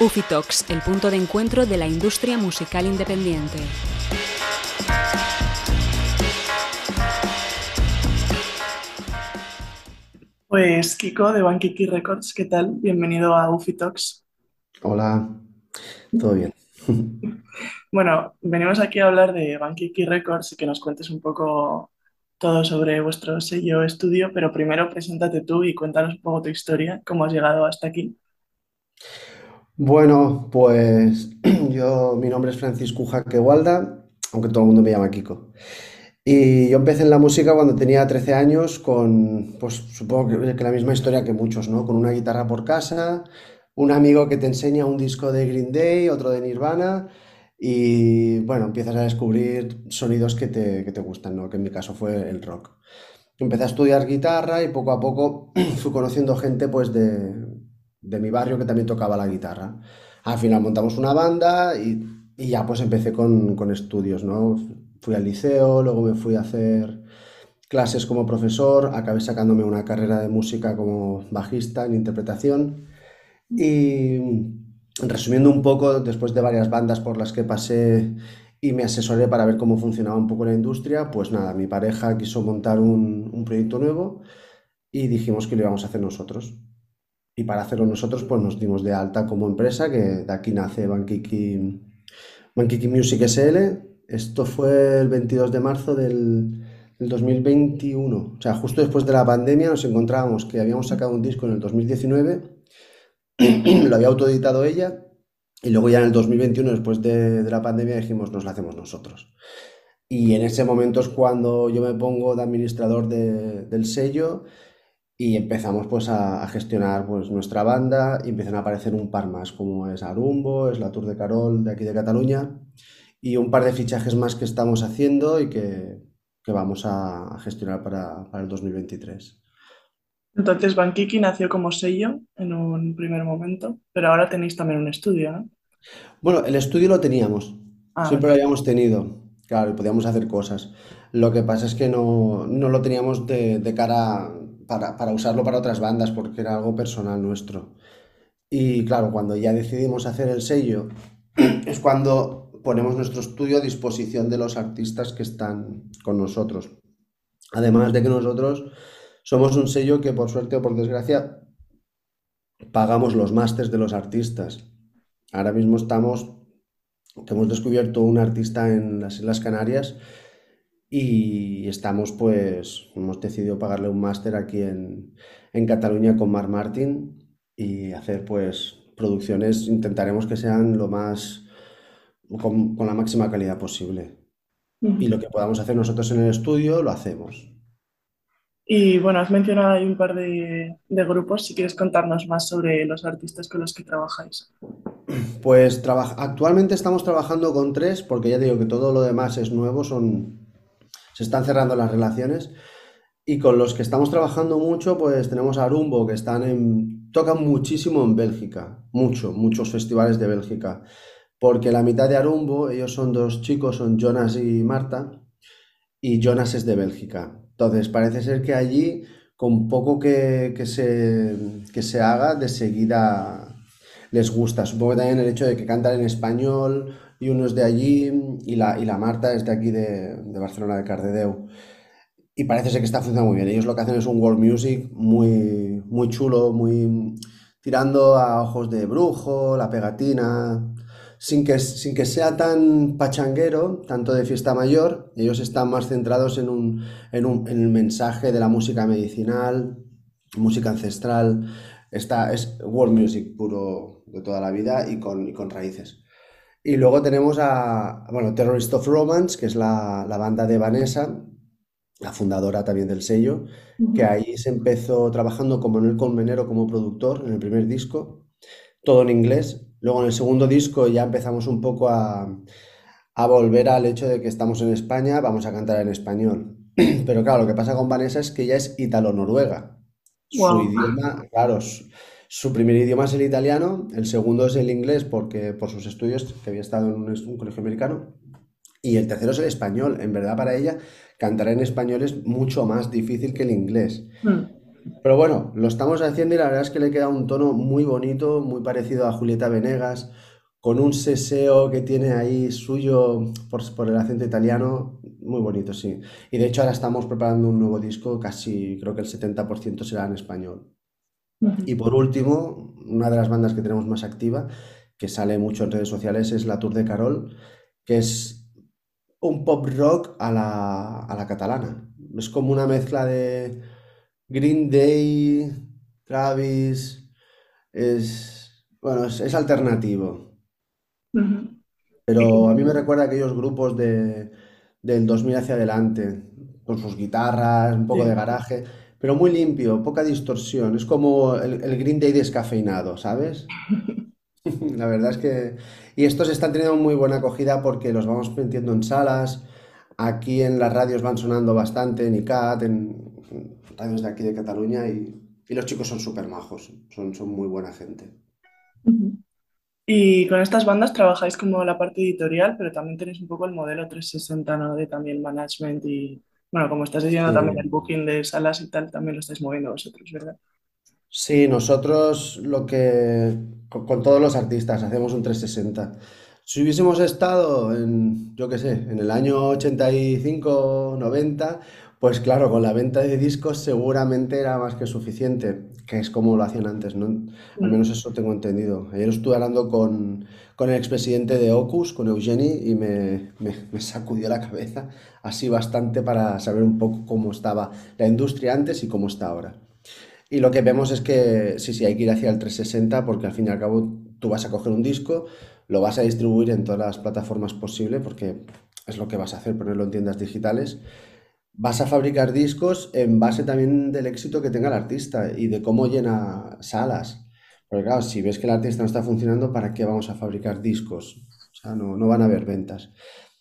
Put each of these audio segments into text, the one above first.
Ufitox, el punto de encuentro de la industria musical independiente. Pues Kiko de Bankiki Records, ¿qué tal? Bienvenido a Ufitox. Hola, todo bien. Bueno, venimos aquí a hablar de Bankiki Records y que nos cuentes un poco todo sobre vuestro sello estudio, pero primero preséntate tú y cuéntanos un poco tu historia, cómo has llegado hasta aquí. Bueno, pues yo, mi nombre es Francisco Jaquewalda, aunque todo el mundo me llama Kiko. Y yo empecé en la música cuando tenía 13 años con, pues supongo que, que la misma historia que muchos, ¿no? Con una guitarra por casa, un amigo que te enseña un disco de Green Day, otro de Nirvana, y bueno, empiezas a descubrir sonidos que te, que te gustan, ¿no? Que en mi caso fue el rock. Empecé a estudiar guitarra y poco a poco fui conociendo gente pues de, de mi barrio que también tocaba la guitarra. Al final montamos una banda y, y ya pues empecé con, con estudios, ¿no? Fui al liceo, luego me fui a hacer clases como profesor, acabé sacándome una carrera de música como bajista en interpretación y resumiendo un poco, después de varias bandas por las que pasé y me asesoré para ver cómo funcionaba un poco la industria, pues nada, mi pareja quiso montar un, un proyecto nuevo y dijimos que lo íbamos a hacer nosotros. Y para hacerlo nosotros, pues nos dimos de alta como empresa, que de aquí nace Bankiki, Bankiki Music SL. Esto fue el 22 de marzo del, del 2021. O sea, justo después de la pandemia nos encontrábamos que habíamos sacado un disco en el 2019, lo había autoeditado ella, y luego ya en el 2021, después de, de la pandemia, dijimos, nos lo hacemos nosotros. Y en ese momento es cuando yo me pongo de administrador de- del sello y empezamos pues a, a gestionar pues nuestra banda y empiezan a aparecer un par más como es Arumbo, es la Tour de Carol de aquí de Cataluña y un par de fichajes más que estamos haciendo y que, que vamos a, a gestionar para, para el 2023. Entonces, Bankiki nació como sello en un primer momento, pero ahora tenéis también un estudio, ¿no? Bueno, el estudio lo teníamos, Ah, siempre lo habíamos tenido, claro, y podíamos hacer cosas. Lo que pasa es que no, no lo teníamos de, de cara para, para usarlo para otras bandas porque era algo personal nuestro. Y claro, cuando ya decidimos hacer el sello, es cuando ponemos nuestro estudio a disposición de los artistas que están con nosotros. Además de que nosotros somos un sello que por suerte o por desgracia pagamos los másters de los artistas. Ahora mismo estamos, que hemos descubierto un artista en las Islas Canarias y estamos pues, hemos decidido pagarle un máster aquí en, en Cataluña con Marc Martin y hacer pues producciones, intentaremos que sean lo más, con, con la máxima calidad posible. Y lo que podamos hacer nosotros en el estudio, lo hacemos. Y bueno, has mencionado ahí un par de, de grupos, si quieres contarnos más sobre los artistas con los que trabajáis. Pues actualmente estamos trabajando con tres, porque ya digo que todo lo demás es nuevo, son, se están cerrando las relaciones. Y con los que estamos trabajando mucho, pues tenemos a Arumbo, que están en, tocan muchísimo en Bélgica, mucho, muchos festivales de Bélgica. Porque la mitad de Arumbo, ellos son dos chicos, son Jonas y Marta, y Jonas es de Bélgica. Entonces, parece ser que allí, con poco que, que se, que se haga, de seguida les gusta. Supongo que también el hecho de que cantan en español y uno es de allí y la, y la Marta es de aquí de, de Barcelona, de Cardedeu. Y parece ser que está funcionando muy bien. Ellos lo que hacen es un world music muy, muy chulo, muy tirando a ojos de brujo, la pegatina, sin que, sin que sea tan pachanguero, tanto de fiesta mayor. Ellos están más centrados en un, en un, en el mensaje de la música medicinal, música ancestral. Está, es world music puro de toda la vida y con, y con raíces. Y luego tenemos a, bueno, Terrorist of Romance, que es la, la banda de Vanessa, la fundadora también del sello, que ahí se empezó trabajando con Manuel Colmenero como productor en el primer disco, todo en inglés. Luego en el segundo disco ya empezamos un poco a, a volver al hecho de que estamos en España, vamos a cantar en español. Pero claro, lo que pasa con Vanessa es que ella es ítalo-noruega. Su idioma, claro, su, primer idioma es el italiano, el segundo es el inglés porque por sus estudios, que había estado en un, un colegio americano, y el tercero es el español. En verdad, para ella, cantar en español es mucho más difícil que el inglés. Mm. Pero bueno, lo estamos haciendo y la verdad es que le queda un tono muy bonito, muy parecido a Julieta Venegas, con un seseo que tiene ahí suyo por, por el acento italiano, muy bonito, sí. Y de hecho ahora estamos preparando un nuevo disco, casi creo que el 70% será en español. Y por último, una de las bandas que tenemos más activa, que sale mucho en redes sociales, es la Tour de Carol, que es un pop rock a la, a la catalana. Es como una mezcla de Green Day, Travis, es, bueno, es, es alternativo. Pero a mí me recuerda a aquellos grupos de, del 2000 hacia adelante, con sus guitarras, un poco de garaje, pero muy limpio, poca distorsión. Es como el, el Green Day descafeinado, ¿sabes? La verdad es que... Y estos están teniendo muy buena acogida porque los vamos metiendo en salas, aquí en las radios van sonando bastante, en ICAT, en, radios de aquí de Cataluña y, y los chicos son súper majos, son, son muy buena gente. Y con estas bandas trabajáis como la parte editorial, pero también tenéis un poco el modelo 360, ¿no? De también management y, bueno, como estás diciendo, también el Sí. booking de salas y tal, también lo estáis moviendo vosotros, ¿verdad? Sí, nosotros lo que con, con todos los artistas hacemos un 360. Si hubiésemos estado en, yo qué sé, en el año 85, 90, pues claro, con la venta de discos seguramente era más que suficiente, que es como lo hacían antes, ¿no? Al Mm. menos eso tengo entendido. Ayer estuve hablando con, con el expresidente de Ocus, con Eugeni, y me, me, me sacudió la cabeza así bastante para saber un poco cómo estaba la industria antes y cómo está ahora. Y lo que vemos es que sí, sí, hay que ir hacia el 360 porque al fin y al cabo tú vas a coger un disco, lo vas a distribuir en todas las plataformas posibles porque es lo que vas a hacer, ponerlo en tiendas digitales. Vas a fabricar discos en base también del éxito que tenga el artista y de cómo llena salas. Porque claro, si ves que el artista no está funcionando, ¿para qué vamos a fabricar discos? O sea, no, no van a haber ventas.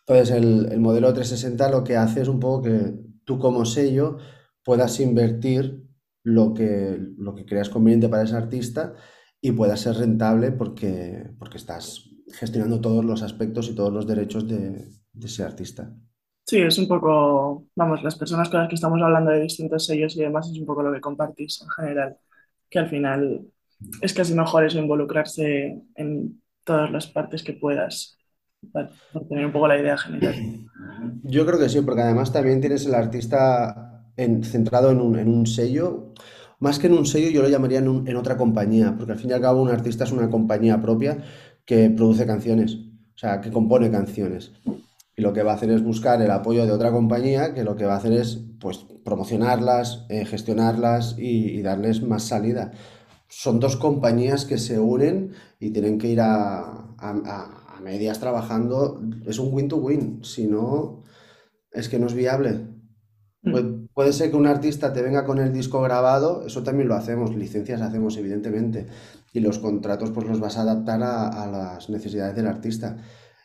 Entonces, el, el modelo 360 lo que hace es un poco que tú como sello puedas invertir lo que, lo que creas conveniente para ese artista y pueda ser rentable porque, porque estás gestionando todos los aspectos y todos los derechos de, de ese artista. Sí, es un poco, vamos, las personas con las que estamos hablando de distintos sellos y demás es un poco lo que compartís en general, que al final es casi mejor eso, involucrarse en todas las partes que puedas, para, tener un poco la idea general. Yo creo que sí, porque además también tienes el artista en- centrado en un, en un sello. Más que en un sello, yo lo llamaría en, un- en otra compañía, porque al fin y al cabo un artista es una compañía propia que produce canciones, o sea, que compone canciones. Y lo que va a hacer es buscar el apoyo de otra compañía que lo que va a hacer es, pues, promocionarlas, eh, gestionarlas y, y darles más salida. Son dos compañías que se unen y tienen que ir a, a- a- a medias trabajando. Es un win to win, si no, es que no es viable. Mm. Pu- Puede ser que un artista te venga con el disco grabado, eso también lo hacemos, licencias hacemos, evidentemente, y los contratos pues los vas a adaptar a, a las necesidades del artista.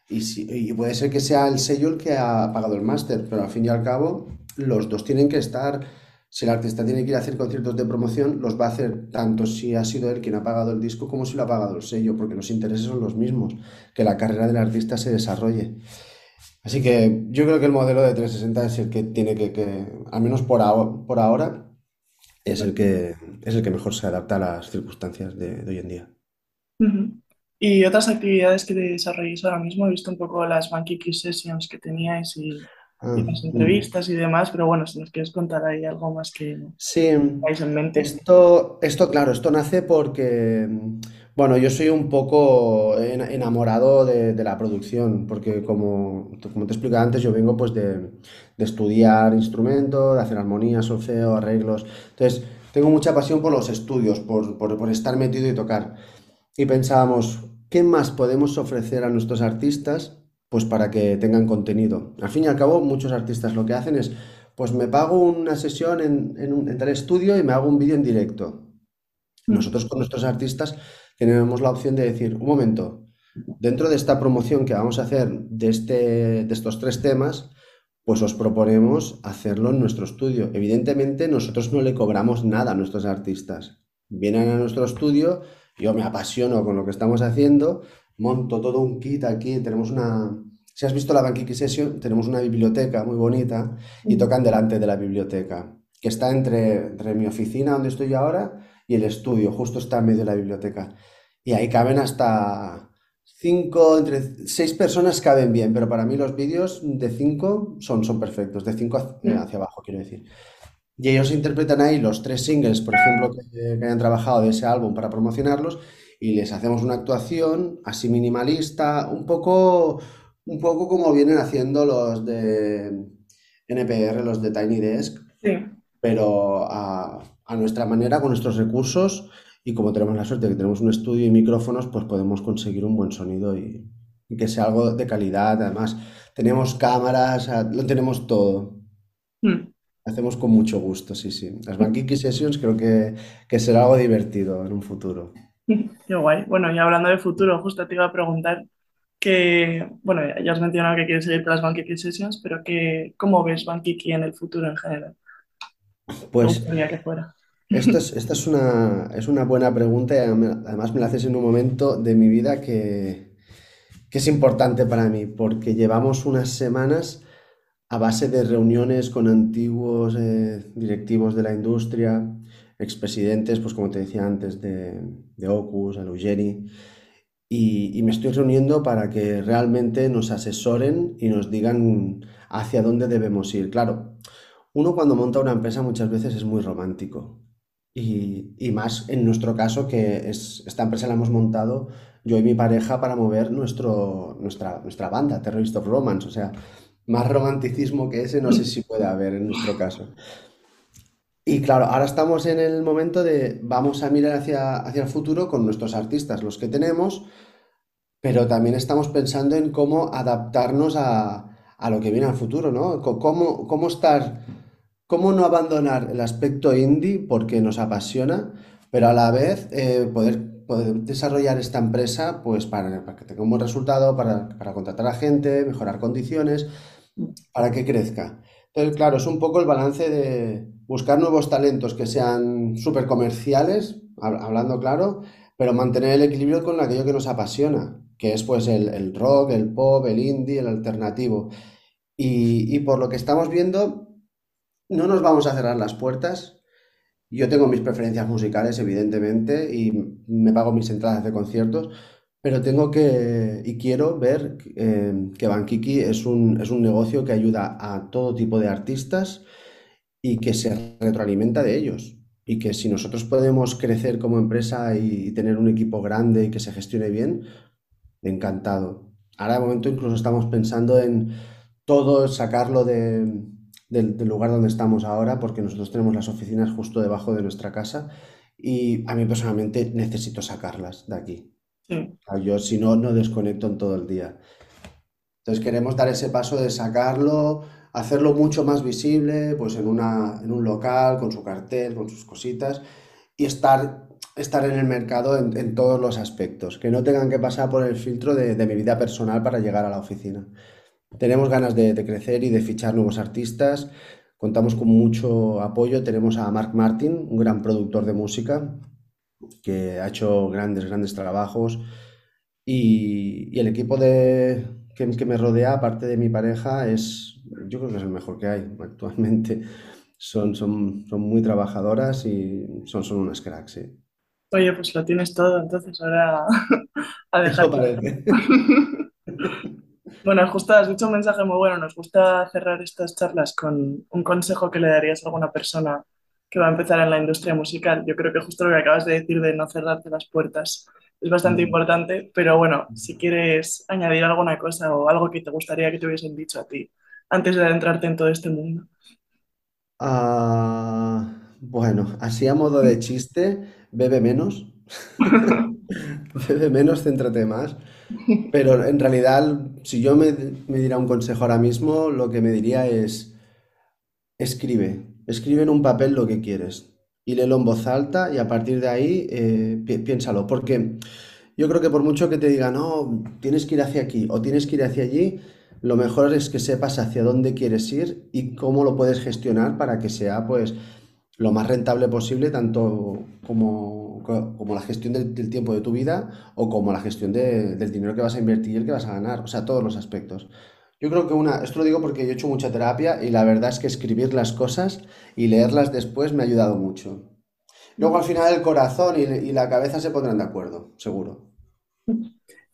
Y, si- puede ser que sea el sello el que ha pagado el máster, pero al fin y al cabo los dos tienen que estar, si el artista tiene que ir a hacer conciertos de promoción, los va a hacer tanto si ha sido él quien ha pagado el disco como si lo ha pagado el sello, porque los intereses son los mismos, que la carrera del artista se desarrolle. Así que yo creo que el modelo de 360 es el que tiene que, que, al menos por ahora, es el que, es el que mejor se adapta a las circunstancias de, hoy en día. Y otras actividades que desarrolléis ahora mismo, he visto un poco las Bankiki Sessions que teníais y, y Ah, las mm. entrevistas y demás, pero bueno, si nos quieres contar ahí algo más que Sí, tengáis en mente. esto, esto, claro, esto nace porque, bueno, yo soy un poco en- enamorado de, de la producción, porque como, como te explicaba antes, yo vengo pues de, de estudiar instrumento, de hacer armonías, solfeo, arreglos. Entonces, tengo mucha pasión por los estudios, por, por, por estar metido y tocar. Y pensábamos, ¿qué más podemos ofrecer a nuestros artistas? Pues para que tengan contenido. Al fin y al cabo, muchos artistas lo que hacen es, pues me pago una sesión en, en un, en tal estudio y me hago un vídeo en directo. Mm. Nosotros con nuestros artistas tenemos la opción de decir, un momento, dentro de esta promoción que vamos a hacer de, este, de estos tres temas, pues os proponemos hacerlo en nuestro estudio. Evidentemente, nosotros no le cobramos nada a nuestros artistas. Vienen a nuestro estudio, yo me apasiono con lo que estamos haciendo, monto todo un kit aquí, tenemos una... Si has visto la Bankiki Session, tenemos una biblioteca muy bonita y Mm. tocan delante de la biblioteca, que está entre, entre mi oficina donde estoy ahora y el estudio, justo está en medio de la biblioteca. Y ahí caben hasta cinco, entre seis personas caben bien, pero para mí los vídeos de cinco son, son perfectos, de cinco hacia, hacia abajo, quiero decir. Y ellos interpretan ahí los tres singles, por ejemplo, que, que hayan trabajado de ese álbum para promocionarlos y les hacemos una actuación así minimalista, un poco, un poco como vienen haciendo los de NPR, los de Tiny Desk, Sí, pero a, a nuestra manera, con nuestros recursos y como tenemos la suerte de que tenemos un estudio y micrófonos, pues podemos conseguir un buen sonido y, y que sea algo de calidad. Además, tenemos cámaras, lo tenemos todo. Hacemos con mucho gusto, sí, sí. Las Bankiki Sessions creo que, que será algo divertido en un futuro. Qué guay. Bueno, y hablando de futuro, justo te iba a preguntar que, bueno, ya has mencionado que quieres seguir con las Bankiki Sessions, pero que, ¿cómo ves Bankiki en el futuro en general? Pues que fuera. esto es, esta es una, es una buena pregunta y además me la haces en un momento de mi vida que, que es importante para mí, porque llevamos unas semanas a base de reuniones con antiguos eh, directivos de la industria, expresidentes, pues como te decía antes, de, de Ocus, Alugeri, y, y me estoy reuniendo para que realmente nos asesoren y nos digan hacia dónde debemos ir. Claro, uno cuando monta una empresa muchas veces es muy romántico. Y, más en nuestro caso, que es, esta empresa la hemos montado yo y mi pareja para mover nuestro, nuestra, nuestra banda, Terrorist of Romance. O sea, más romanticismo que ese no sé si puede haber en nuestro caso. Y claro, ahora estamos en el momento de vamos a mirar hacia, hacia el futuro con nuestros artistas, los que tenemos, pero también estamos pensando en cómo adaptarnos a, a lo que viene al futuro, ¿no? Co- Cómo, cómo estar, cómo no abandonar el aspecto indie porque nos apasiona, pero a la vez eh, poder, poder desarrollar esta empresa pues para, para que tenga un buen resultado, para, para contratar a gente, mejorar condiciones, para que crezca. Entonces, claro, es un poco el balance de buscar nuevos talentos que sean súper comerciales, hab- hablando claro, pero mantener el equilibrio con aquello que nos apasiona, que es pues el, rock, el pop, el indie, el alternativo. Y por lo que estamos viendo, no nos vamos a cerrar las puertas. Yo tengo mis preferencias musicales, evidentemente, y me pago mis entradas de conciertos, pero tengo que y quiero ver eh, que Bankiki es un, es un negocio que ayuda a todo tipo de artistas y que se retroalimenta de ellos. Y que si nosotros podemos crecer como empresa y, tener un equipo grande y que se gestione bien, encantado. Ahora de momento incluso estamos pensando en todo sacarlo de, del, del lugar donde estamos ahora, porque nosotros tenemos las oficinas justo debajo de nuestra casa y a mí personalmente necesito sacarlas de aquí. Yo si no, no desconecto en todo el día. Entonces queremos dar ese paso de sacarlo, hacerlo mucho más visible, pues en una, en un local, con su cartel, con sus cositas, y estar, estar en el mercado en, todos los aspectos, que no tengan que pasar por el filtro de, mi vida personal para llegar a la oficina. Tenemos ganas de crecer y de fichar nuevos artistas. Contamos con mucho apoyo. Tenemos a Mark Martin, un gran productor de música, que ha hecho grandes, grandes trabajos. Y, y el equipo de, que, que me rodea, aparte de mi pareja, es, yo creo que es el mejor que hay actualmente. Son, son, son muy trabajadoras y son, son unas cracks, sí. Oye, pues lo tienes todo, entonces ahora a dejar. Bueno, justo has dicho un mensaje muy bueno. Nos gusta cerrar estas charlas con un consejo que le darías a alguna persona que va a empezar en la industria musical. Yo creo que justo lo que acabas de decir de no cerrarte las puertas es bastante Mm. importante, pero bueno, si quieres añadir alguna cosa o algo que te gustaría que te hubiesen dicho a ti antes de adentrarte en todo este mundo. Ah, bueno, así a modo de chiste, bebe menos. Bebe menos, céntrate más. Pero en realidad, si yo me, me diera un consejo ahora mismo, lo que me diría es, escribe, escribe en un papel lo que quieres y léelo en voz alta y a partir de ahí eh, pi- piénsalo. Porque yo creo que por mucho que te diga, no, tienes que ir hacia aquí o tienes que ir hacia allí, lo mejor es que sepas hacia dónde quieres ir y cómo lo puedes gestionar para que sea, pues, lo más rentable posible, tanto como, co- como la gestión del, del tiempo de tu vida o como la gestión de- del dinero que vas a invertir y el que vas a ganar, o sea, todos los aspectos. Yo creo que una, esto lo digo porque yo he hecho mucha terapia y la verdad es que escribir las cosas y leerlas después me ha ayudado mucho. Luego al final el corazón y, y la cabeza se pondrán de acuerdo, seguro.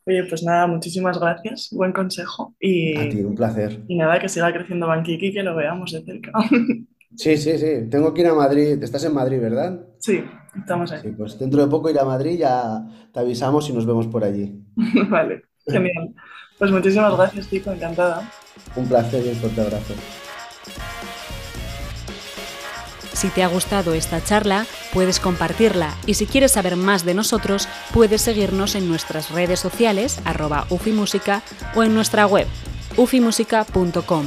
Oye, pues nada, muchísimas gracias, buen consejo y, A ti, un placer. y nada, que siga creciendo Bankiki y que lo veamos de cerca. Sí, sí, sí. Tengo que ir a Madrid. Estás en Madrid, ¿verdad? Sí, estamos ahí. Sí, pues dentro de poco ir a Madrid, ya te avisamos y nos vemos por allí. Vale, genial. Pues muchísimas gracias, Tico, encantada. Un placer y un fuerte abrazo. Si te ha gustado esta charla, puedes compartirla y si quieres saber más de nosotros, puedes seguirnos en nuestras redes sociales arroba ufimúsica o en nuestra web ufimusica.com.